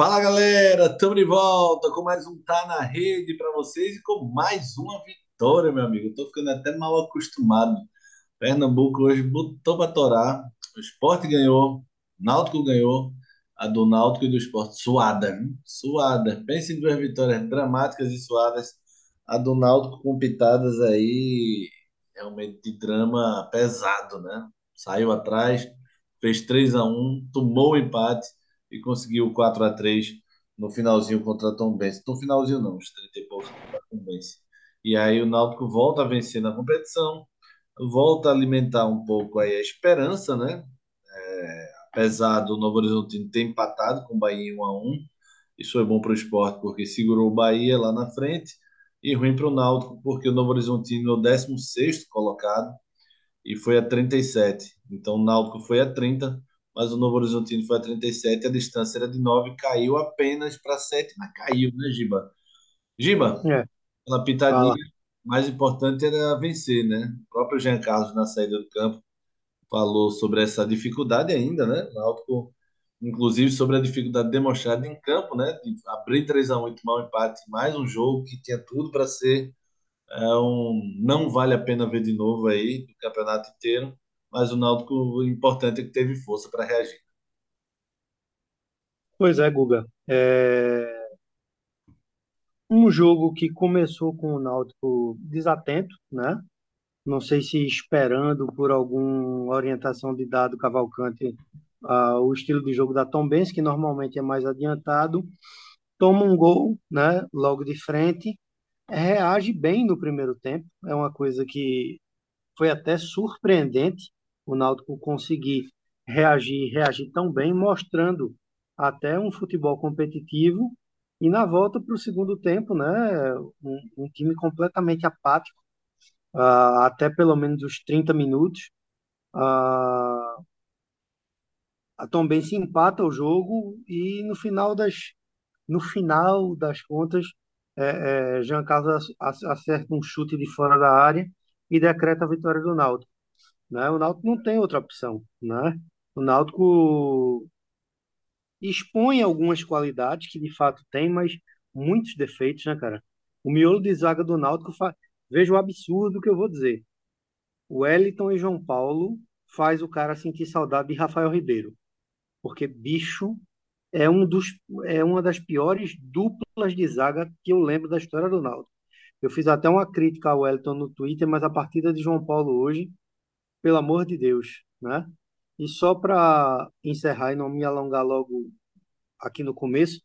Fala galera, estamos de volta com mais um Tá na Rede para vocês e com mais uma vitória, meu amigo. Estou ficando até mal acostumado. Pernambuco hoje botou para torar. O Sport ganhou, Náutico ganhou, a do Náutico e do Sport suada, viu? suada. Pense em duas vitórias dramáticas e suadas. A do Náutico com pitadas aí realmente de drama pesado, né? Saiu atrás, fez 3 a 1 tomou o empate e conseguiu 4 a 3 no finalzinho contra a Tombense. No finalzinho não, os 30 e poucos contra a Tombense. E aí o Náutico volta a vencer na competição, volta a alimentar um pouco aí a esperança, né? É, apesar do Novo Horizontino ter empatado com o Bahia 1 a 1 isso foi bom para o esporte porque segurou o Bahia lá na frente e ruim para o Náutico porque o Novo Horizontino é o 16º colocado e foi a 37. Então o Náutico foi a 30 mas o Novo Horizontino foi a 37, a distância era de 9, caiu apenas para 7, mas caiu, né, Giba? Giba, É, aquela fala. pitadinha, mais importante era vencer, né? O próprio Jean Carlos, na saída do campo, falou sobre essa dificuldade ainda, né? O Náutico, inclusive, sobre a dificuldade demonstrada em campo, né? De abrir 3 a 1 e tomar um empate, mais um jogo que tinha tudo para ser é, um não vale a pena ver de novo aí, do campeonato inteiro, mas o Náutico, o importante é que teve força para reagir. Pois é, Guga. É um jogo que começou com o Náutico desatento, né? Não sei se esperando por alguma orientação de dado Cavalcante, ah, o estilo de jogo da Tombense, que normalmente é mais adiantado, toma um gol, né? Logo de frente, reage bem no primeiro tempo. É uma coisa que foi até surpreendente o Náutico conseguir reagir, reagir tão bem, mostrando até um futebol competitivo. E na volta para o segundo tempo, né, um, um time completamente apático, ah, até pelo menos os 30 minutos. Ah, a empata o jogo e no final das, no final das contas, é, é, Jean Carlos ac- acerta um chute de fora da área e decreta a vitória do Náutico. Né? O Náutico não tem outra opção, né? O Náutico expõe algumas qualidades que de fato tem, mas muitos defeitos, né, cara? O miolo de zaga do Náutico fa... veja o absurdo que eu vou dizer. O Wellington e João Paulo faz o cara sentir saudade de Rafael Ribeiro, porque bicho é um dos é uma das piores duplas de zaga que eu lembro da história do Náutico. Eu fiz até uma crítica ao Wellington no Twitter, mas a partida de João Paulo hoje pelo amor de Deus, né? E só para encerrar e não me alongar logo aqui no começo,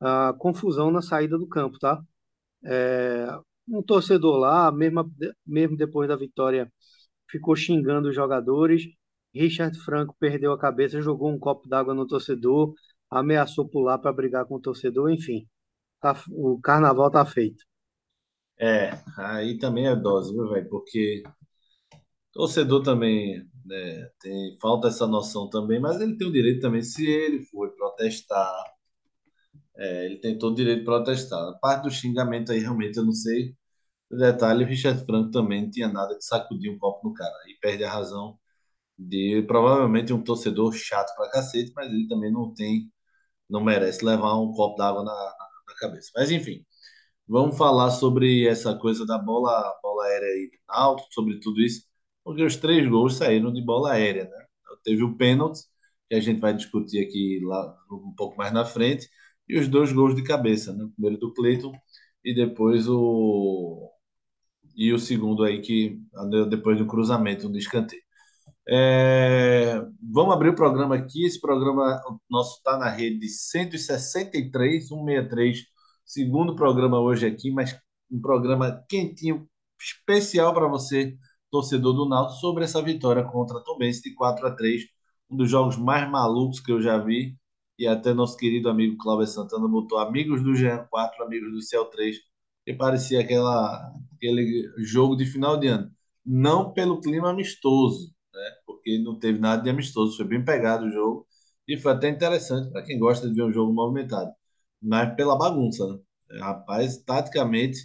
a confusão na saída do campo, tá? É, um torcedor lá, mesmo, mesmo depois da vitória, ficou xingando os jogadores. Richard Franco perdeu a cabeça, jogou um copo d'água no torcedor, ameaçou pular para brigar com o torcedor, enfim, tá, o carnaval tá feito. É, aí também é dose, viu, velho? Porque torcedor também, né, tem, falta essa noção também, mas ele tem o direito também, se ele for protestar, é, ele tem todo o direito de protestar. A parte do xingamento aí, realmente, eu não sei o detalhe, o Richard Franco também não tinha nada de sacudir um copo no cara, e perde a razão de provavelmente um torcedor chato pra cacete, mas ele também não tem, não merece levar um copo d'água na, na, cabeça. Mas enfim. Vamos falar sobre essa coisa da bola, bola aérea do Náutico, sobre tudo isso, porque os três gols saíram de bola aérea, né? Teve o pênalti, que a gente vai discutir aqui lá um pouco mais na frente, e os dois gols de cabeça, né? O primeiro do Cleiton e depois o e o segundo aí que depois do cruzamento, do escanteio. É, vamos abrir o programa aqui. Esse programa nosso está na rede de 163, 163, segundo programa hoje aqui, mas um programa quentinho, especial para você, torcedor do Náutico, sobre essa vitória contra a Tombense de 4 a 3, um dos jogos mais malucos que eu já vi. E até nosso querido amigo Cláudio Santana botou amigos do Jean 4, amigos do Céu 3, que parecia aquela, aquele jogo de final de ano. Não pelo clima amistoso, porque não teve nada de amistoso, foi bem pegado o jogo. E foi até interessante para quem gosta de ver um jogo movimentado, mas pela bagunça, né? Rapaz, taticamente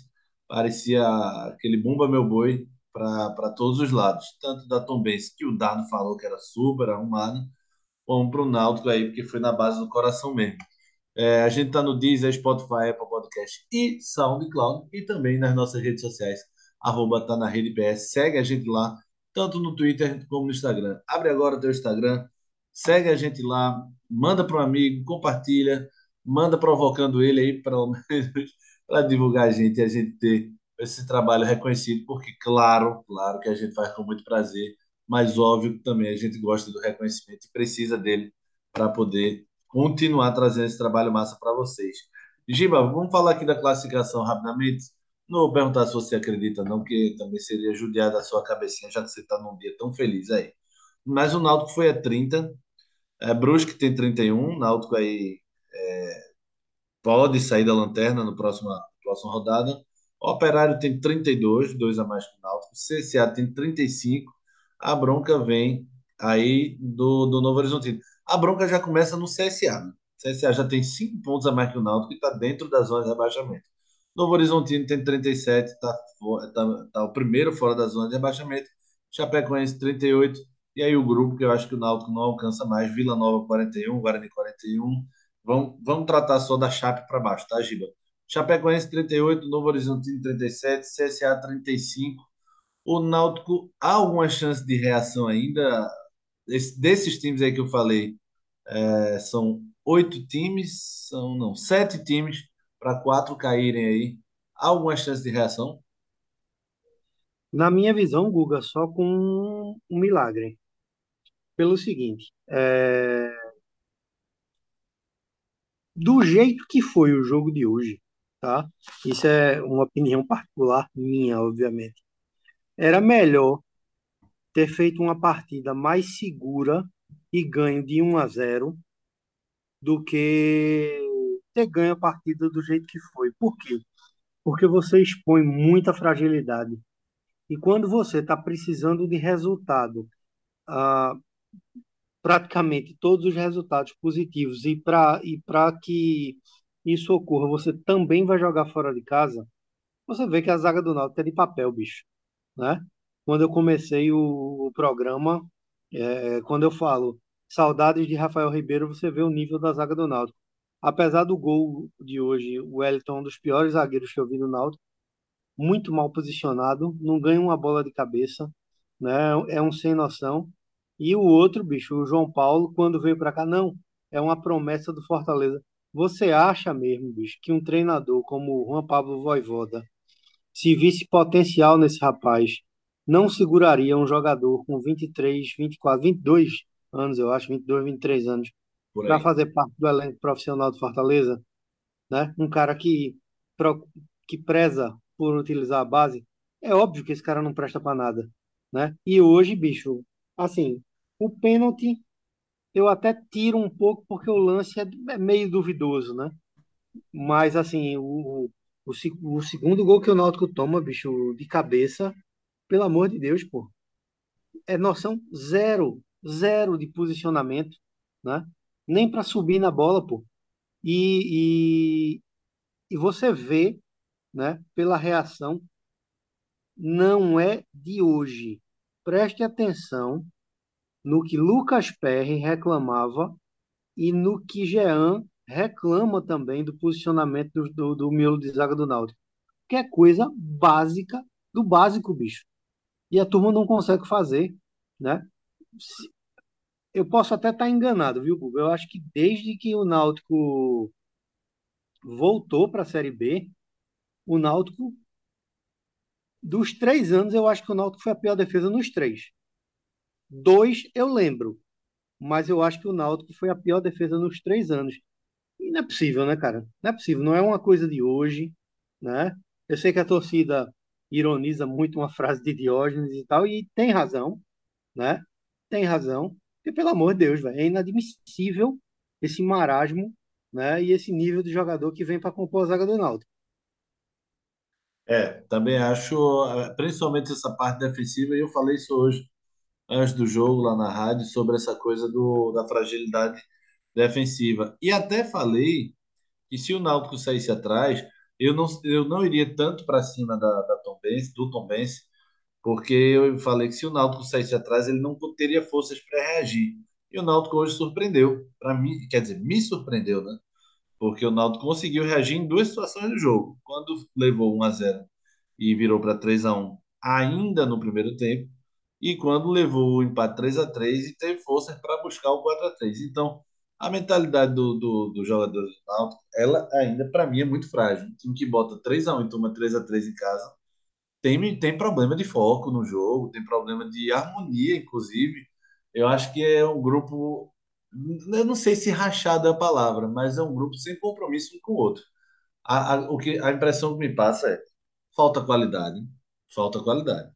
parecia aquele bumba meu boi para todos os lados, tanto da Tombense, que o Dado falou que era super arrumado, como para o Náutico aí, porque foi na base do coração mesmo. É, a gente está no Deezer, Spotify, Apple Podcast e SoundCloud e também nas nossas redes sociais, arroba tá na rede PS. Segue a gente lá, tanto no Twitter como no Instagram. Abre agora o teu Instagram, segue a gente lá, manda para um amigo, compartilha, manda provocando ele aí, pelo menos, para divulgar a gente e a gente ter esse trabalho reconhecido, porque claro, claro que a gente faz com muito prazer, mas óbvio que também a gente gosta do reconhecimento e precisa dele para poder continuar trazendo esse trabalho massa para vocês. Giba, vamos falar aqui da classificação rapidamente. Não vou perguntar se você acredita, não, porque também seria judiar da sua cabecinha, já que você está num dia tão feliz aí. Mas o Náutico foi a 30, é, Brusque tem 31, Náutico aí é, pode sair da lanterna no próximo, próxima rodada. Operário tem 32, dois a mais que o Náutico. CSA tem 35. A bronca vem aí do, do Novo Horizontino. A bronca já começa no CSA. Né? CSA já tem 5 pontos a mais que o Náutico e está dentro da zona de rebaixamento. Novo Horizontino tem 37, está tá, tá o primeiro fora da zona de rebaixamento. Chapecoense 38. E aí o grupo que eu acho que o Náutico não alcança mais, Vila Nova 41, Guarani 41. Vamos, vamos tratar só da Chape para baixo, tá, Giba? Chapecoense 38, Novo Horizontino 37, CSA 35. O Náutico há alguma chance de reação ainda? Esse, desses times aí que eu falei, é, são oito times, são não, sete times para quatro caírem aí. Há alguma chance de reação? Na minha visão, Guga, só com um, um milagre. Pelo seguinte, é, do jeito que foi o jogo de hoje, tá? Isso é uma opinião particular minha, obviamente. Era melhor ter feito uma partida mais segura e ganho de 1 a 0 do que ter ganho a partida do jeito que foi. Por quê? Porque você expõe muita fragilidade. E quando você está precisando de resultado, ah, praticamente todos os resultados positivos, e para e que isso ocorra, você também vai jogar fora de casa, você vê que a zaga do Náutico é de papel, bicho, né? Quando eu comecei o, o programa, é, quando eu falo saudades de Rafael Ribeiro, você vê o nível da zaga do Náutico. Apesar do gol de hoje, o Wellington é um dos piores zagueiros que eu vi no Náutico, muito mal posicionado, não ganha uma bola de cabeça, né? É um sem noção. E o outro, bicho, o João Paulo, quando veio para cá, não, é uma promessa do Fortaleza. Você acha mesmo, bicho, que um treinador como o Juan Pablo Voivoda, se visse potencial nesse rapaz, não seguraria um jogador com 23, 24, 22 anos, eu acho, 22, 23 anos, para fazer parte do elenco profissional do Fortaleza, né? Um cara que, que preza por utilizar a base, é óbvio que esse cara não presta para nada, né? E hoje, bicho, assim, o pênalti eu até tiro um pouco porque o lance é é meio duvidoso, né? Mas assim, o, o, o segundo gol que o Náutico toma, bicho, de cabeça, pelo amor de Deus, pô, é noção zero, zero de posicionamento, né? Nem para subir na bola, pô. E, e, e você vê, né, pela reação, não é de hoje. Preste atenção no que Lucas Perry reclamava e no que Jean reclama também do posicionamento do, do, do miolo de zaga do Náutico. Que é coisa básica do básico, bicho. E a turma não consegue fazer, né? Eu posso até estar enganado, viu, Guga? Eu acho que desde que o Náutico voltou para a Série B, o Náutico, dos três anos, eu acho que o Náutico foi a pior defesa nos três. Dois eu lembro, mas eu acho que o Náutico foi a pior defesa nos três anos. E não é possível, né, cara? Não é possível, não é uma coisa de hoje, né? Eu sei que a torcida ironiza muito uma frase de Diógenes e tal, e tem razão, né? Tem razão. Porque, pelo amor de Deus, velho, é inadmissível esse marasmo, né? E esse nível de jogador que vem para compor a zaga do Náutico. É, também acho, eh, principalmente essa parte defensiva, e eu falei isso hoje, antes do jogo, lá na rádio, sobre essa coisa do, da fragilidade defensiva. E até falei que se o Náutico saísse atrás, eu não, eu não iria tanto para cima da, da Tombense, do Tombense, porque eu falei que se o Náutico saísse atrás, ele não teria forças para reagir. E o Náutico hoje surpreendeu, para mim, quer dizer, me surpreendeu, né? porque o Náutico conseguiu reagir em duas situações do jogo. Quando levou 1 a 0 e virou para 3 a 1 ainda no primeiro tempo, e quando levou o empate 3 a 3 e teve força para buscar o 4 a 3 Então, a mentalidade do, do, do jogador do Náutico, ela ainda, para mim, é muito frágil. Um time que bota 3 a 1 e toma 3 a 3 em casa, tem, tem problema de foco no jogo, tem problema de harmonia, inclusive. Eu acho que é um grupo, eu não sei se rachado é a palavra, mas é um grupo sem compromisso um com o outro. A, a, o que, a impressão que me passa é falta qualidade, falta qualidade.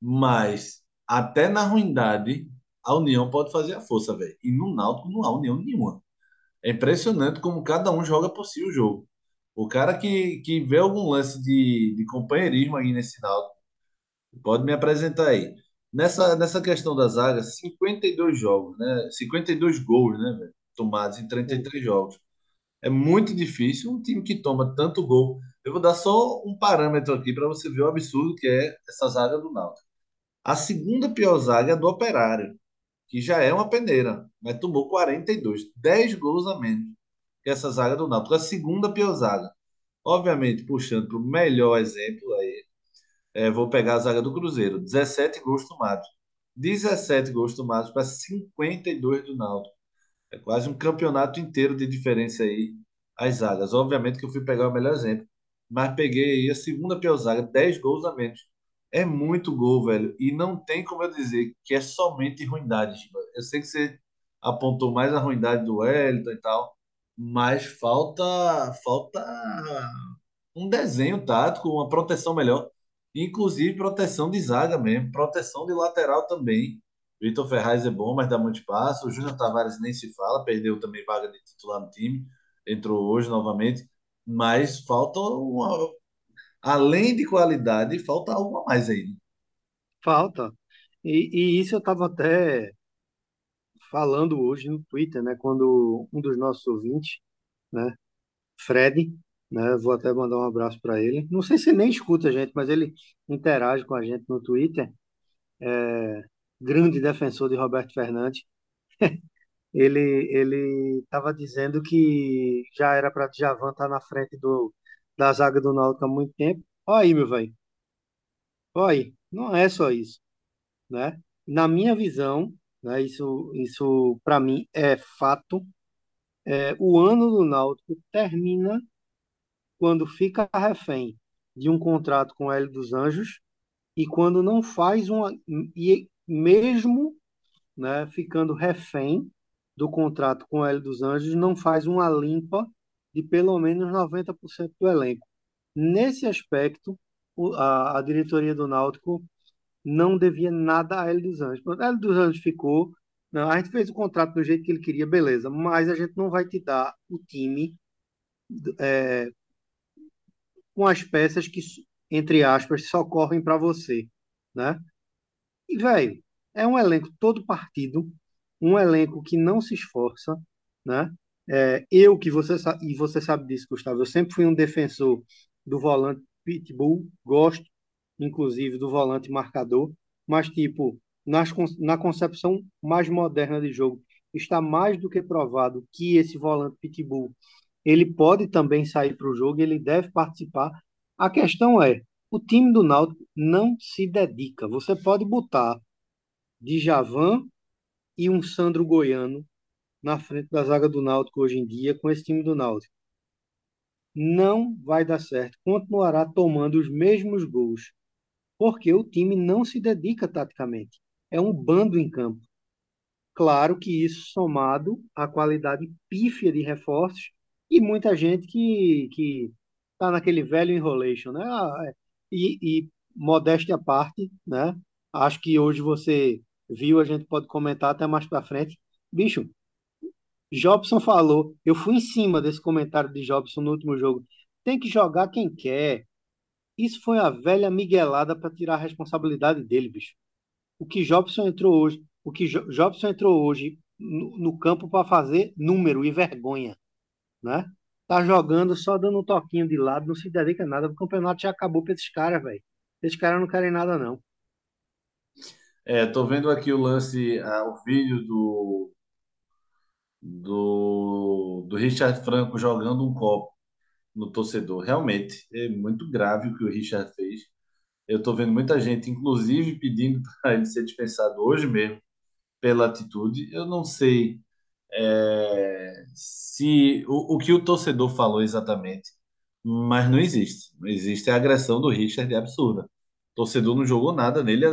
Mas até na ruindade, a união pode fazer a força, velho. E no Náutico não há união nenhuma. É impressionante como cada um joga por si o jogo. O cara que, que vê algum lance de, de companheirismo aí nesse Náutico, pode me apresentar aí. Nessa, nessa questão da zaga, 52 jogos, né? 52 gols, né, velho? Tomados em 33 jogos. É muito difícil um time que toma tanto gol. Eu vou dar só um parâmetro aqui para você ver o absurdo que é essa zaga do Náutico. A segunda pior zaga é do Operário, que já é uma peneira, mas tomou 42, 10 gols a menos que essa zaga do Náutico. A segunda pior zaga. Obviamente, puxando para o melhor exemplo aí, é, vou pegar a zaga do Cruzeiro, 17 gols tomados. 17 gols tomados para 52 do Náutico. É quase um campeonato inteiro de diferença aí as zagas. Obviamente que eu fui pegar o melhor exemplo, mas peguei aí a segunda pior zaga, 10 gols a menos. É muito gol, velho. E não tem como eu dizer que é somente ruindade. Eu sei que você apontou mais a ruindade do Wellington e tal, mas falta falta um desenho tático, uma proteção melhor, inclusive proteção de zaga mesmo, proteção de lateral também. Vitor Ferraz é bom, mas dá muito espaço. O Júnior Tavares nem se fala, perdeu também vaga de titular no time, entrou hoje novamente, mas falta uma, além de qualidade, falta algo a mais aí. né? Falta. E, e isso eu estava até falando hoje no Twitter, né? Quando um dos nossos ouvintes, né? Fred, né? Vou até mandar um abraço para ele. Não sei se ele nem escuta a gente, mas ele interage com a gente no Twitter. É, grande defensor de Roberto Fernandes. Ele ele estava dizendo que já era para Djavan estar na frente do, da zaga do Náutico há muito tempo. Olha aí, meu velho. Olha aí. Não é só isso, né? Na minha visão, né? Isso isso para mim é fato. É, o ano do Náutico termina quando fica refém de um contrato com o Hélio dos Anjos e quando não faz uma e mesmo, né, ficando refém do contrato com o Hélio dos Anjos, não faz uma limpa de pelo menos 90% do elenco. Nesse aspecto, a, diretoria do Náutico não devia nada a Hélio dos Anjos. Pronto, Hélio dos Anjos ficou, não, a gente fez o contrato do jeito que ele queria, beleza, mas a gente não vai te dar o time é, com as peças que, entre aspas, só correm para você, né? E, velho, é um elenco todo partido, um elenco que não se esforça, né? É, eu que você sabe, e você sabe disso, Gustavo, eu sempre fui um defensor do volante pitbull, gosto, inclusive, do volante marcador, mas, tipo, nas, na concepção mais moderna de jogo, está mais do que provado que esse volante pitbull, ele pode também sair para o jogo, ele deve participar. A questão é, o time do Náutico não se dedica. Você pode botar Djavan e um Sandro Goiano na frente da zaga do Náutico hoje em dia, com esse time do Náutico. Não vai dar certo. Continuará tomando os mesmos gols, porque o time não se dedica taticamente. É um bando em campo. Claro que isso somado à qualidade pífia de reforços e muita gente que que está naquele velho enrolation, né? Ah, é. E, e modéstia à parte, né? Acho que hoje você viu, a gente pode comentar até mais para frente. Bicho, Jobson falou, eu fui em cima desse comentário de Jobson no último jogo. Tem que jogar quem quer. Isso foi a velha miguelada para tirar a responsabilidade dele, bicho. O que Jobson entrou hoje, o que Jo- Jobson entrou hoje no, no campo para fazer número e vergonha, né? Tá jogando só dando um toquinho de lado, não se dedica a nada. O campeonato já acabou para esses caras, velho. Esses caras não querem nada, não. É, tô vendo aqui o lance, ah, o vídeo do, do, do Richard Franco jogando um copo no torcedor. Realmente, é muito grave o que o Richard fez. Eu estou vendo muita gente, inclusive, pedindo para ele ser dispensado hoje mesmo pela atitude. Eu não sei é, se o, o que o torcedor falou exatamente, mas não existe. Não existe a agressão do Richard, é absurda. O torcedor não jogou nada nele,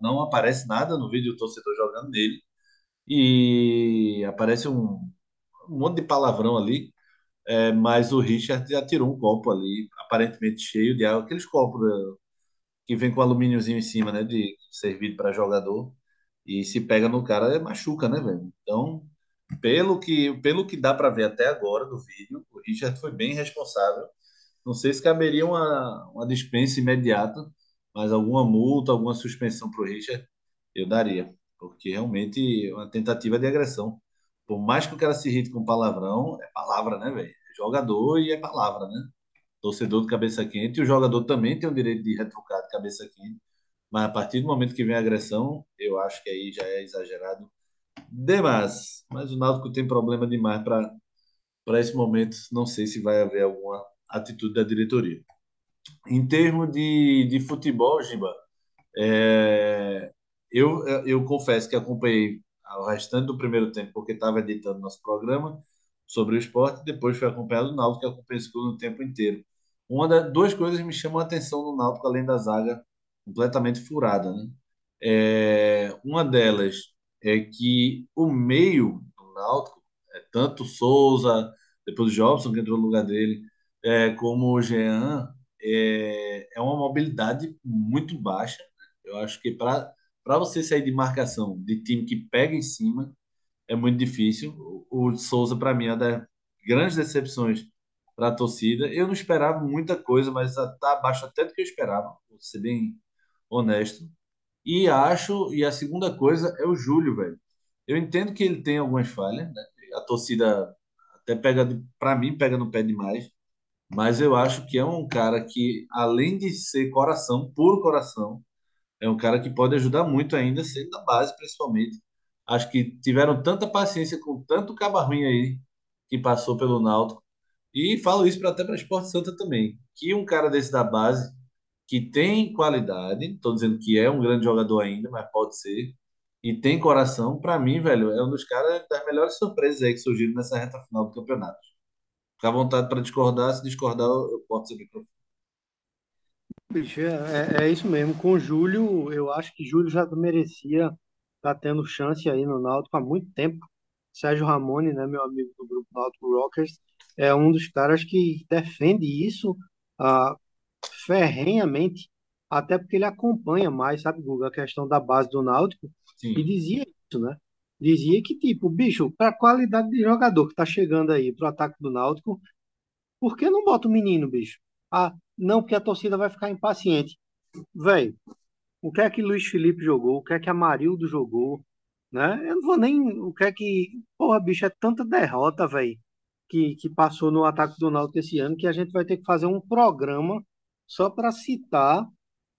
não aparece nada no vídeo do torcedor jogando nele, e aparece um, um monte de palavrão ali, é, mas o Richard já tirou um copo ali, aparentemente cheio de água, aqueles copos né, que vem com alumíniozinho em cima, né, de servido para jogador, e se pega no cara, é machuca, né, velho? Então, pelo que, pelo que dá para ver até agora do vídeo, o Richard foi bem responsável. Não sei se caberia uma, uma dispensa imediata, mas alguma multa, alguma suspensão para o Richard, eu daria, porque realmente é uma tentativa de agressão. Por mais que o cara se irrite com palavrão, é palavra, né, velho? É jogador e é palavra, né? Torcedor de cabeça quente, e o jogador também tem o direito de retrucar de cabeça quente, mas a partir do momento que vem a agressão, eu acho que aí já é exagerado demais. Mas o Náutico tem problema demais para para esse momento. Não sei se vai haver alguma atitude da diretoria. Em termos de, de futebol, Giba, é, eu, eu confesso que acompanhei o restante do primeiro tempo porque estava editando nosso programa sobre o esporte, depois fui acompanhado do Náutico, que acompanhei o segundo tempo inteiro. Uma das duas coisas me chamam a atenção no Náutico, além da zaga completamente furada, né? É, uma delas é que o meio do Náutico, é, tanto Souza, depois o Jobson, que entrou no lugar dele, é, como o Jean, é, é uma mobilidade muito baixa. Eu acho que para para você sair de marcação de time que pega em cima, é muito difícil. O, Souza, para mim, é uma das grandes decepções para a torcida. Eu não esperava muita coisa, mas está abaixo até do que eu esperava, vou ser bem honesto. E acho, e a segunda coisa é o Júlio, velho. Eu entendo que ele tem algumas falhas, né? A torcida até pega, para mim, pega no pé demais. Mas eu acho que é um cara que, além de ser coração, puro coração, é um cara que pode ajudar muito ainda, sendo da base, principalmente. Acho que tiveram tanta paciência com tanto caba aí que passou pelo Náutico. E falo isso pra, até para Esporte Santa também. Que um cara desse da base, que tem qualidade, estou dizendo que é um grande jogador ainda, mas pode ser, e tem coração, para mim, velho, é um dos caras das melhores surpresas aí que surgiram nessa reta final do campeonato. Fica à vontade para discordar, se discordar, eu posso ser microfone. Bicho, é, é é isso mesmo. Com o Júlio, eu acho que Júlio já merecia estar tendo chance aí no Náutico há muito tempo. Sérgio Ramone, né, meu amigo do grupo Náutico Rockers, é um dos caras que defende isso ah, ferrenhamente, até porque ele acompanha mais, sabe, Guga, a questão da base do Náutico, e Sim. dizia isso, né? Dizia que, tipo, bicho, para a qualidade de jogador que tá chegando aí pro ataque do Náutico, por que não bota o menino, bicho? Ah, não, porque a torcida vai ficar impaciente. Velho, o que é que Luiz Felipe jogou? O que é que Amarildo jogou? Né? Eu não vou nem. O que é que. Porra, bicho, é tanta derrota, velho, que, que passou no ataque do Náutico esse ano que a gente vai ter que fazer um programa só para citar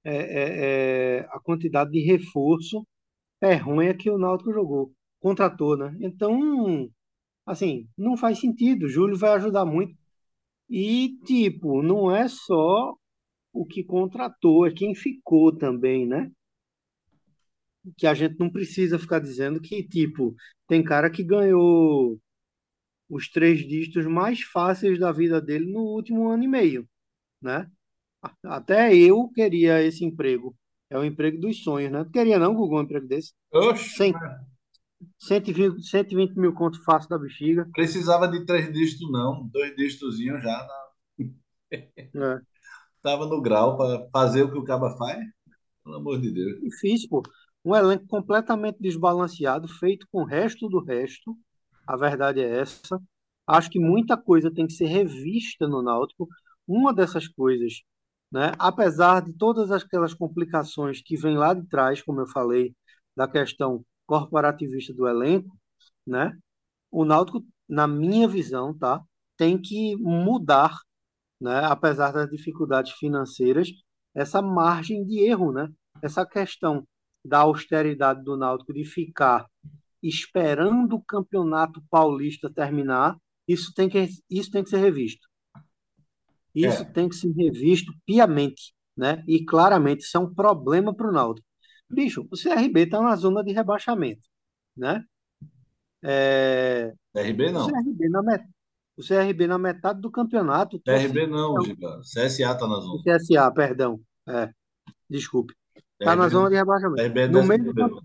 é, é, é, a quantidade de reforço ferronha que o Náutico jogou. Contratou, né? Então, assim, não faz sentido. Júlio vai ajudar muito. E, tipo, não é só o que contratou, é quem ficou também, né? Que a gente não precisa ficar dizendo que, tipo, tem cara que ganhou os três dígitos mais fáceis da vida dele no último ano e meio, né? Até eu queria esse emprego. É o emprego dos sonhos, né? Tu queria não, Google, um emprego desse? Oxe, 120, 120 mil conto fácil da bexiga. Precisava de três dígitos, não. Dois dígitozinhos já. Na... É. Tava no grau para fazer o que o Caba faz. Pelo amor de Deus. Difícil, pô. Um elenco completamente desbalanceado, feito com o resto do resto. A verdade é essa. Acho que muita coisa tem que ser revista no Náutico. Uma dessas coisas, né, apesar de todas aquelas complicações que vêm lá de trás, como eu falei, da questão corporativista do elenco, né, o Náutico, na minha visão, tá, tem que mudar, né, apesar das dificuldades financeiras, essa margem de erro, né? Essa questão da austeridade do Náutico de ficar esperando o Campeonato Paulista terminar, isso tem que, isso tem que ser revisto. Isso É, tem que ser revisto piamente, né? E claramente, isso é um problema para o Náutico. Bicho, o CRB está na zona de rebaixamento, né? É, CRB o não. CRB na met... o CRB na metade do campeonato CRB não, Giba. CSA tá na o zona. CSA, perdão. É, desculpe. Está na zona de rebaixamento. CRB é No meio do.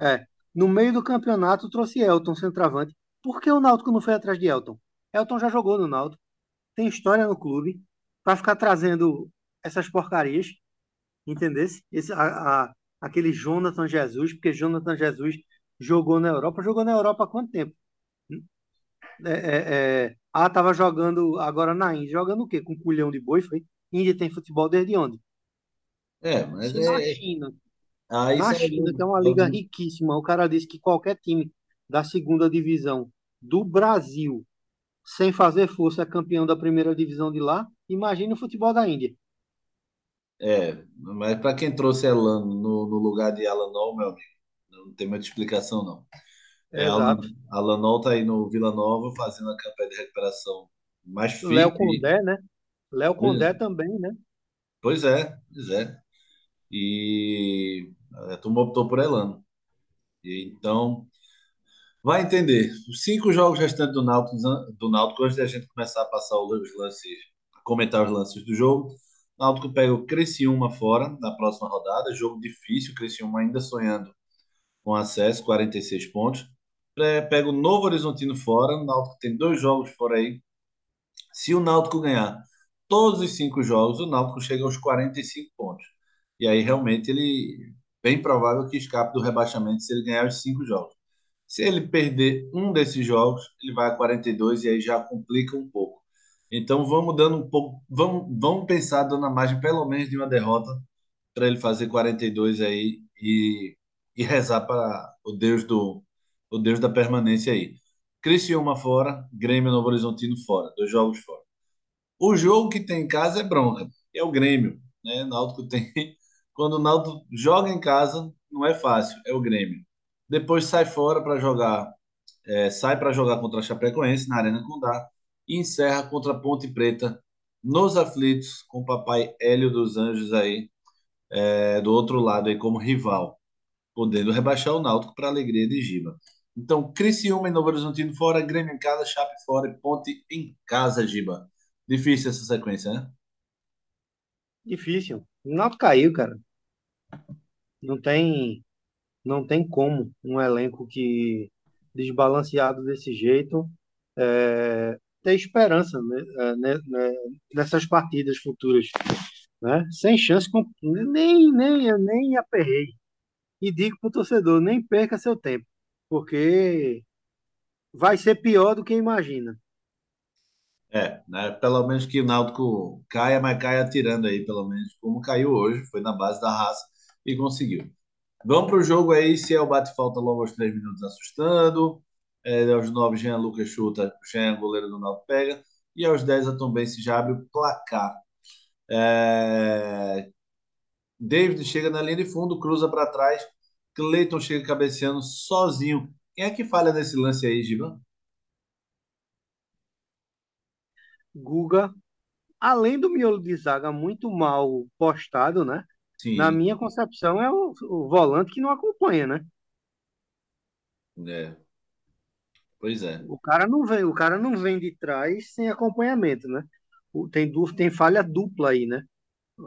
É, no meio do campeonato trouxe Elton, centroavante. Por que o Náutico não foi atrás de Elton? Elton já jogou no Náutico, tem história no clube, para ficar trazendo essas porcarias, entendesse? Esse, a, a- aquele Jonathan Jesus, porque Jonathan Jesus jogou na Europa. Jogou na Europa há quanto tempo? É, é, é, ah, tava jogando agora na Índia. Jogando o quê? Com culhão de boi, foi? Índia tem futebol desde onde? É, mas na é. China, Aí Na China, que é uma liga riquíssima, o cara disse que qualquer time da segunda divisão do Brasil, sem fazer força, é campeão da primeira divisão de lá. Imagina o futebol da Índia. É, mas para quem trouxe Elano no, no lugar de Alanol, meu amigo, não tem muita explicação, não. É, Exato. Alanol tá aí no Vila Nova fazendo a campanha de recuperação mais Léo firme. Condé, né? Léo Condé também, né? pois é, pois é. E a turma optou por Elano. E, então, vai entender. Os cinco jogos restantes do Náutico, do Náutico, antes da gente começar a passar os lances, a comentar os lances do jogo, Náutico pega o Criciúma fora na próxima rodada, jogo difícil, Criciúma ainda sonhando com acesso, 46 pontos. Pe- Pega o Novo Horizontino fora, o Náutico tem dois jogos fora aí. Se o Náutico ganhar todos os cinco jogos, o Náutico chega aos 45 pontos. E aí realmente ele bem provável que escape do rebaixamento se ele ganhar os cinco jogos. Se ele perder um desses jogos, ele vai a 42 e aí já complica um pouco. Então vamos dando um pouco, vamos, vamos pensar dando a margem pelo menos de uma derrota para ele fazer 42 aí e, e rezar para o Deus do o Deus da permanência aí. Criciúma fora, Grêmio Novo Horizontino fora, dois jogos fora. O jogo que tem em casa é bronca, é o Grêmio, né? Náutico tem quando o Náutico joga em casa, não é fácil, é o Grêmio. Depois sai fora para jogar, é, sai para jogar contra a Chapecoense na Arena Condá e encerra contra a Ponte Preta nos aflitos com o papai Hélio dos Anjos aí é, do outro lado aí como rival, podendo rebaixar o Náutico para a alegria de Giba. Então, Criciúma e Novo Horizontino fora, Grêmio em casa, Chape fora e Ponte em casa, Giba. Difícil essa sequência, né? Difícil. O Náutico caiu, cara. Não tem, não tem como um elenco que desbalanceado desse jeito é, ter esperança né, é, né, né, nessas partidas futuras, né? Sem chance, nem, nem, nem aperrei. E digo pro torcedor, nem perca seu tempo, porque vai ser pior do que imagina. É, né? Pelo menos que o Náutico caia, mas caia atirando aí, pelo menos como caiu hoje, foi na base da raça e conseguiu. Vamos para o jogo aí, se é o bate-falta logo aos três minutos assustando, é, aos nove Jean Lucas chuta, Jean goleiro do Náutico pega, e aos 10 a Tombense já abre o placar. É, David chega na linha de fundo, cruza para trás. Cleiton chega cabeceando sozinho. Quem é que falha nesse lance aí, Givan? Guga, além do miolo de zaga muito mal postado, né? Na Sim, minha concepção é o, o volante que não acompanha, né? é, pois é. O cara não vem, o cara não vem de trás sem acompanhamento, né? O- Tem, tem falha dupla aí, né?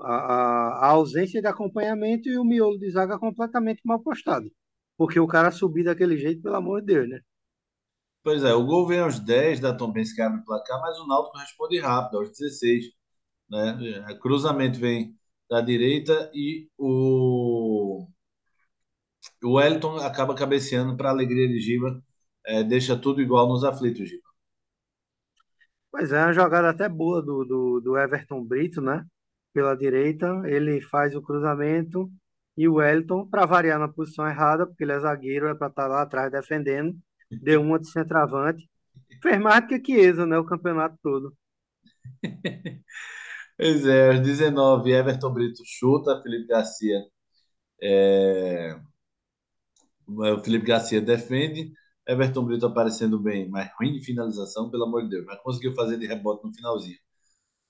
A, a, a ausência de acompanhamento e o miolo de zaga completamente mal postado. Porque o cara subir daquele jeito, pelo amor de Deus, né? Pois é, o gol vem aos 10 da Tombense que abre o placar, mas o Náutico responde rápido, aos 16, né? É, Cruzamento vem da direita e o, o Wellington acaba cabeceando para a alegria de Giva, é, deixa tudo igual nos aflitos, Giva. Mas é uma jogada até boa do, do, do Everton Brito, né? Pela direita, ele faz o cruzamento e o Wellington, para variar na posição errada, porque ele é zagueiro, é para estar lá atrás defendendo, deu uma de centroavante. Fez mais do que Chiesa, né? O campeonato todo. Pois é, aos 19, Everton Brito chuta, Felipe Garcia O Felipe Garcia defende, Everton Brito aparecendo bem, mas ruim de finalização, pelo amor de Deus. Mas conseguiu fazer de rebote no finalzinho.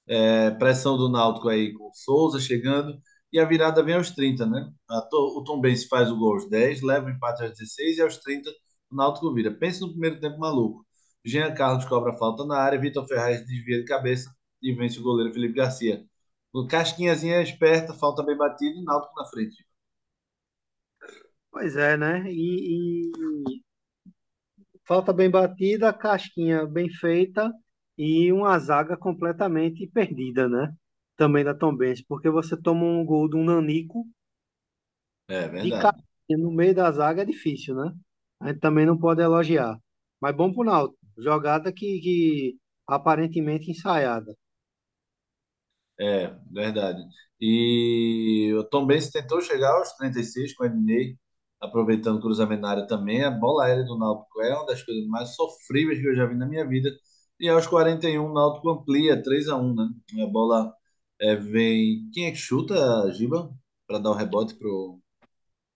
É, pressão do Náutico aí com o Souza chegando. E a virada vem aos 30, né? O Tom Benz faz o gol aos 10, leva o empate aos 16 e aos 30 o Náutico vira. Pense no primeiro tempo maluco. Jean Carlos cobra falta na área, Vitor Ferraz desvia de cabeça e vence o goleiro Felipe Garcia. O Casquinhazinha é esperta, falta bem batida e Náutico na frente. Pois é, né? E, e falta bem batida, casquinha bem feita e uma zaga completamente perdida, né? Também da Tombense, porque você toma um gol de um nanico É de verdade. casquinha no meio da zaga é difícil, né? A gente também não pode elogiar. Mas bom pro Náutico. Jogada que, que aparentemente ensaiada. É, verdade. E o Tom Benz tentou chegar aos 36 com o Ednei, aproveitando o cruzamento na área também. A bola aérea do Náutico é uma das coisas mais sofríveis que eu já vi na minha vida. E aos 41, o Náutico amplia 3 a 1 né? A bola é, vem. Quem é que chuta, Giba? Para dar o rebote pro,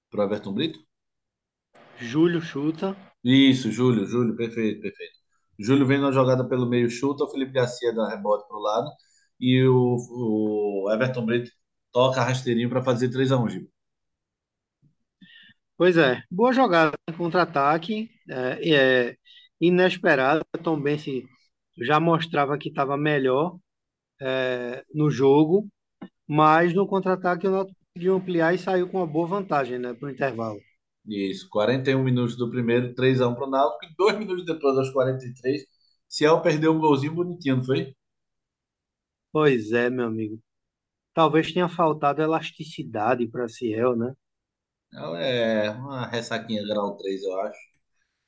pro Everton Brito? Júlio chuta. Isso, Júlio, Júlio, perfeito, perfeito. Júlio vem na jogada pelo meio, chuta, o Felipe Garcia dá rebote pro lado e o, o Everton Brito toca rasteirinho para fazer 3 a 1 Giba. Pois é, boa jogada, contra-ataque, é, é, inesperada. Tom já mostrava que estava melhor é, no jogo, mas no contra-ataque o Náutico conseguiu ampliar e saiu com uma boa vantagem, né, para o intervalo. Isso, 41 minutos do primeiro, 3 a 1 pro Náutico, e dois minutos depois, aos 43, Ciel perdeu um golzinho bonitinho, não foi? Pois é, meu amigo. Talvez tenha faltado elasticidade para Ciel, né? Não, É uma ressaquinha grau 3 eu acho.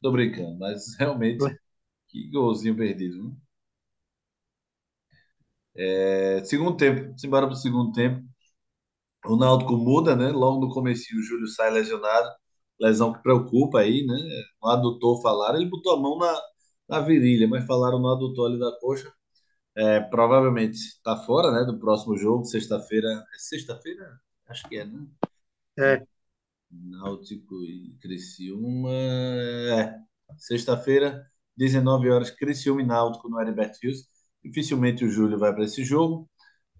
Tô brincando, mas realmente, que golzinho perdido. viu? É, segundo tempo, simbora pro segundo tempo. O Náutico muda, né? Logo no comecinho, o Júlio sai lesionado. Lesão que preocupa aí, né? No adutor falaram, ele botou a mão na, na virilha, mas falaram no adutor ali da coxa. É, provavelmente está fora, né? Do próximo jogo, sexta-feira. É sexta-feira? Acho que é, né? É, Náutico e Criciúma. É, sexta-feira, 19 horas, Criciúma e Náutico no Heriberto Rios. Dificilmente o Júlio vai para esse jogo.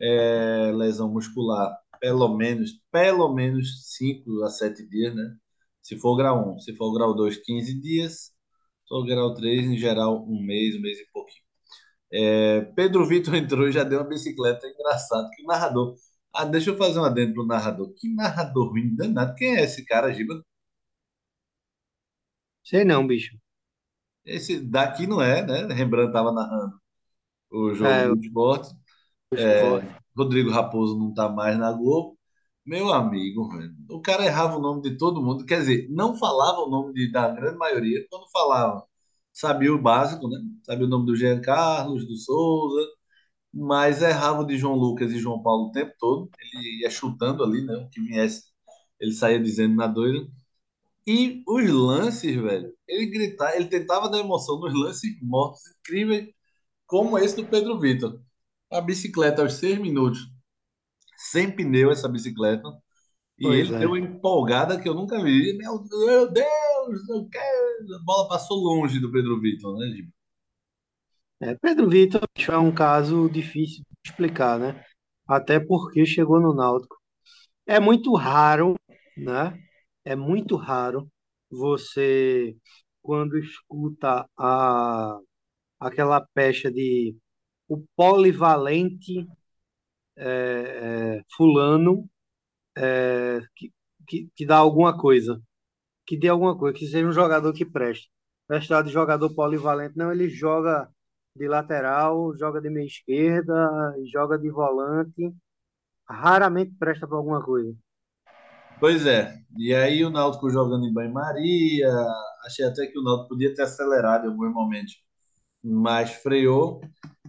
É, lesão muscular, pelo menos, pelo menos 5 a 7 dias, né? Se for grau um se for grau 2 15 dias. Se for grau 3 em geral, um mês, um mês e pouquinho. É, Pedro Vitor entrou e já deu uma bicicleta. Engraçado, que narrador. Ah, deixa eu fazer um adendo pro narrador. Que narrador ruim danado. Quem é esse cara, Giba? sei não, bicho. Esse daqui não é, né? Rembrandt estava narrando o jogo É, o do esporte. esporte. Rodrigo Raposo não tá mais na Globo. Meu amigo, velho, o cara errava o nome de todo mundo. Quer dizer, não falava o nome de- da grande maioria. Quando falava, sabia o básico, né? Sabia o nome do Jean Carlos, do Souza, mas errava de João Lucas e João Paulo o tempo todo. Ele ia chutando ali, né? O que viesse, ele saía dizendo na doida. E os lances, velho, ele gritava, ele tentava dar emoção nos lances mortos incríveis, como esse do Pedro Vitor. A bicicleta aos seis minutos, sem pneu essa bicicleta, e Pois ele deu é. uma empolgada que eu nunca vi. Meu, meu Deus, eu quero. A bola passou longe do Pedro Vitor, né, Giba? É, Pedro Vitor é um caso difícil de explicar, né? Até porque chegou no Náutico. É muito raro, né? É muito raro você, quando escuta a, aquela pecha de o polivalente é, é, fulano é, que, que, que dá alguma coisa, que dê alguma coisa, que seja um jogador que preste. Prestado de jogador polivalente, não, ele joga de lateral, joga de meia esquerda, joga de volante, raramente presta para alguma coisa. Pois é. E aí o Náutico jogando em banho-maria. Achei até que o Náutico podia ter acelerado em alguns momentos, mas freou.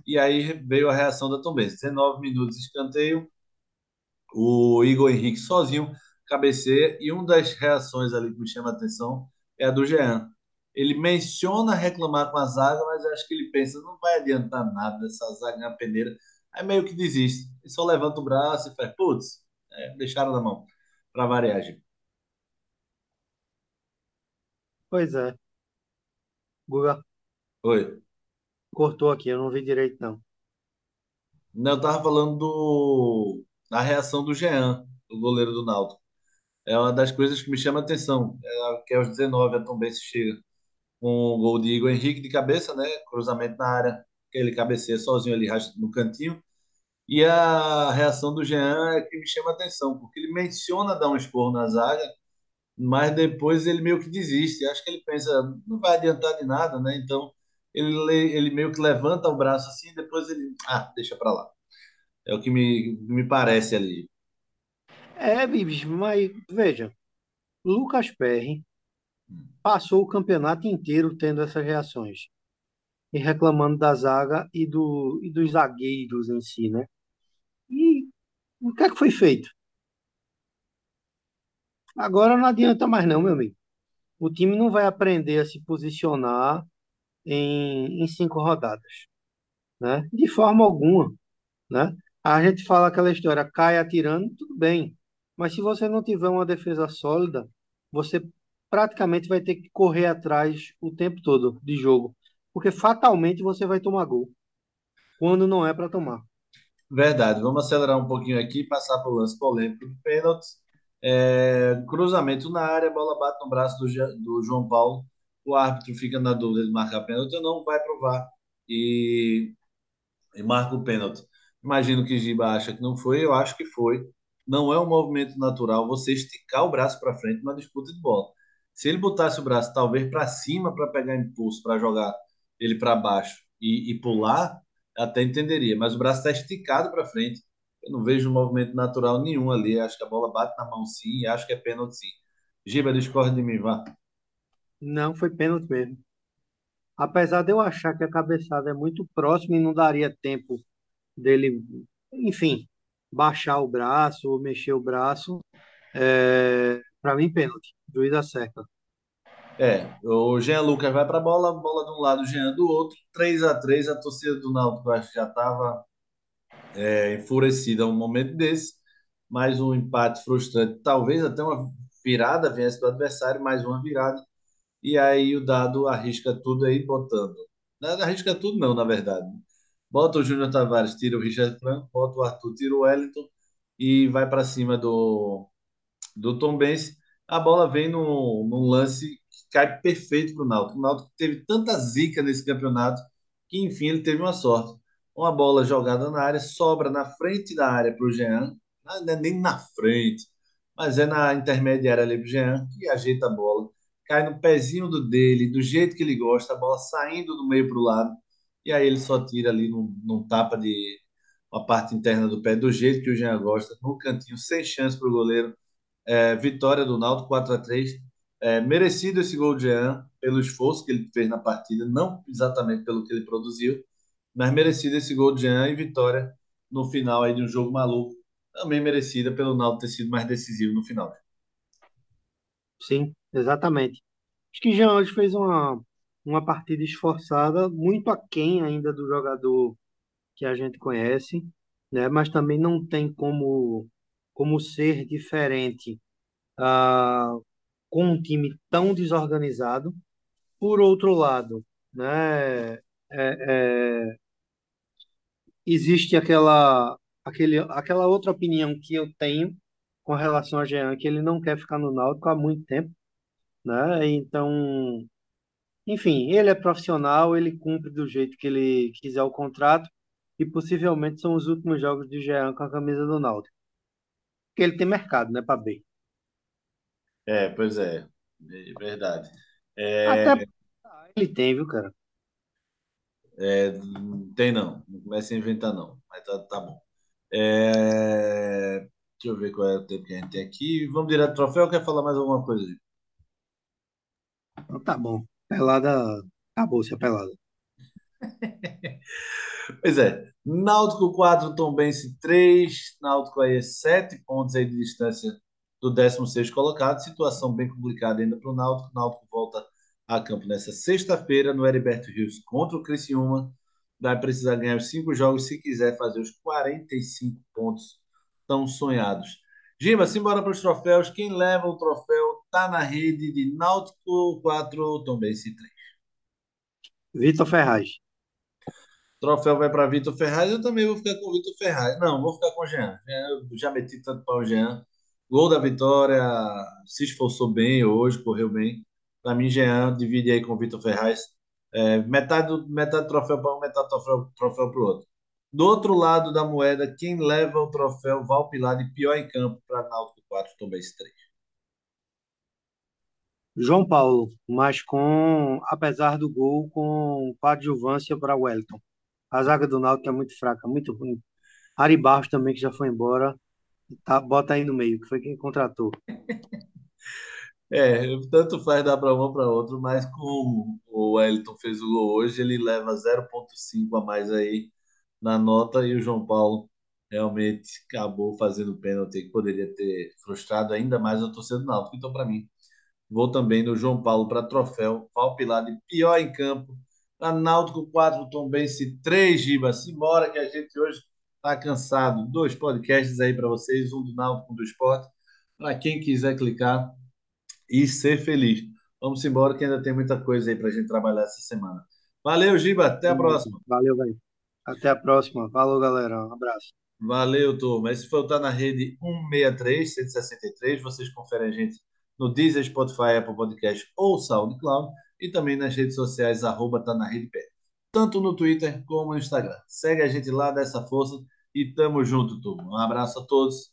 E aí veio a reação da Tombense. 19 minutos de escanteio. O Igor Henrique sozinho cabeceia. E uma das reações ali que me chama a atenção é a do Jean. Ele menciona reclamar com a zaga, mas eu acho que ele pensa, não vai adiantar nada essa zaga na peneira. Aí meio que desiste. Ele só levanta o braço e faz, putz, é, deixaram na mão. Para variar. Pois é. Guga Oi. cortou aqui, eu não vi direito, não. Não, eu tava falando do, da reação do Jean, o goleiro do Náutico. É uma das coisas que me chama a atenção, é, que aos 19 a Tombense chega o gol de Igor Henrique de cabeça, né? Cruzamento na área, que ele cabeceia sozinho ali no cantinho. E a reação do Jean é que me chama atenção, porque ele menciona dar um esporro na zaga, mas depois ele meio que desiste. Acho que ele pensa, não vai adiantar de nada, né? Então ele, ele meio que levanta o braço assim, depois ele, ah, deixa pra lá. É o que me, me parece ali. É, Bibis, mas veja, Lucas Perry passou o campeonato inteiro tendo essas reações e reclamando da zaga e, do, e dos zagueiros em si, né? E o que é que foi feito? Agora não adianta mais não, meu amigo. O time não vai aprender a se posicionar em, em cinco rodadas, né? De forma alguma, né? A gente fala aquela história, cai atirando, tudo bem. Mas se você não tiver uma defesa sólida, você praticamente vai ter que correr atrás o tempo todo de jogo, porque fatalmente você vai tomar gol, quando não é para tomar. Verdade. Vamos acelerar um pouquinho aqui passar para o lance polêmico de pênaltis. É, cruzamento na área, bola bate no braço do, do João Paulo. O árbitro fica na dúvida de marcar pênalti ou não, vai provar e, e marca o pênalti. Imagino que Giba acha que não foi, eu acho que foi. Não é um movimento natural você esticar o braço para frente numa disputa de bola. Se ele botasse o braço talvez para cima para pegar impulso, para jogar ele para baixo e, e pular, até entenderia. Mas o braço está esticado para frente. Eu não vejo um movimento natural nenhum ali. Acho que a bola bate na mão sim e acho que é pênalti sim. Giba, discorda de mim, vá. Não, foi pênalti mesmo. Apesar de eu achar que a cabeçada é muito próxima e não daria tempo dele, enfim, baixar o braço ou mexer o braço, é, para mim, pênalti. Juiz acerta. É, o Jean Lucas vai para a bola, bola de um lado, Jean do outro, 3 a 3 a torcida do Náutico acho que já estava é, enfurecida um momento desse, mais um empate frustrante, talvez até uma virada viesse do adversário, mais uma virada, e aí o Dado arrisca tudo aí botando. Não arrisca tudo não, na verdade. Bota o Júnior Tavares, tira o Richard Franco, bota o Arthur, tira o Wellington e vai para cima do, do Tom Benz. A bola vem num, num lance que cai perfeito para o Náutico. O Náutico teve tanta zica nesse campeonato que, enfim, ele teve uma sorte. Uma bola jogada na área, sobra na frente da área para o Jean, não é nem na frente, mas é na intermediária ali para o Jean, que ajeita a bola, cai no pezinho do dele, do jeito que ele gosta, a bola saindo do meio para o lado, e aí ele só tira ali num, num tapa de uma parte interna do pé, do jeito que o Jean gosta, no cantinho, sem chance para o goleiro. É, vitória do Náutico 4 a 3 é, merecido esse gol de Jean pelo esforço que ele fez na partida, não exatamente pelo que ele produziu, mas merecido esse gol de Jean e vitória no final aí de um jogo maluco, também merecida pelo Náutico ter sido mais decisivo no final. Sim, exatamente. Acho que Jean hoje fez uma, uma partida esforçada, muito aquém ainda do jogador que a gente conhece, né? Mas também não tem como como ser diferente ah, com um time tão desorganizado. Por outro lado, né, é, é, existe aquela, aquele, aquela outra opinião que eu tenho com relação a Jean, que ele não quer ficar no Náutico há muito tempo, né? Então, enfim, ele é profissional, ele cumpre do jeito que ele quiser o contrato e possivelmente são os últimos jogos de Jean com a camisa do Náutico. Porque ele tem mercado, né, para B. É, pois é, é verdade. Até É, ele tem, viu, cara? é, tem não, não comece a inventar não, mas tá, tá bom. É, deixa eu ver qual é o tempo que a gente tem aqui. Vamos direto ao troféu quer falar mais alguma coisa? Então tá bom. Pelada. Acabou-se a pelada. Pois é, Náutico 4, Tombense 3, Náutico aí 7 pontos aí de distância do 16º colocado, situação bem complicada ainda para o Náutico, o Náutico volta a campo nessa sexta-feira no Heriberto Rios contra o Criciúma, vai precisar ganhar os cinco jogos se quiser fazer os 45 pontos tão sonhados. Gima, simbora para os troféus, quem leva o troféu Tá na rede de Náutico 4, Tombense 3. Vitor Ferraz. Troféu vai para Vitor Ferraz, eu também vou ficar com o Vitor Ferraz. Não, vou ficar com o Jean. Eu já meti tanto para o Jean. Gol da vitória, se esforçou bem hoje, correu bem. Para mim, Jean divide aí com o Vitor Ferraz. É, metade, do, metade do troféu para um, metade do troféu, troféu para o outro. Do outro lado da moeda, quem leva o troféu Valpilar de pior em campo para Náutico 4, Tombense 3. João Paulo, mas com, apesar do gol, com coadjuvância para Wellington. A zaga do Náutico é muito fraca, muito ruim. Ari Barros também, que já foi embora, tá, bota aí no meio, que foi quem contratou. É, tanto faz dar para um para outro, mas como o Wellington fez o gol hoje, ele leva 0,5 a mais aí na nota e o João Paulo realmente acabou fazendo pênalti que poderia ter frustrado ainda mais a torcida do Náutico. Então, para mim, vou também no João Paulo para troféu, Valpilar de pior em campo Para Náutico 4, Tombense 3, Giba. Simbora que a gente hoje está cansado. Dois podcasts aí para vocês, um do Náutico, um do Esporte. Para quem quiser clicar e ser feliz. Vamos embora que ainda tem muita coisa aí para a gente trabalhar essa semana. Valeu, Giba. Até a próxima. Valeu, velho. Até a próxima. Falou, galera. Um abraço. Valeu, turma. Esse foi o Tá na Rede 163, 163. Vocês conferem a gente no Deezer, Spotify, Apple Podcast ou SoundCloud e também nas redes sociais, arroba Tá na Rede Pé. Tanto no Twitter como no Instagram. Segue a gente lá, dessa força e tamo junto, turma. Um abraço a todos.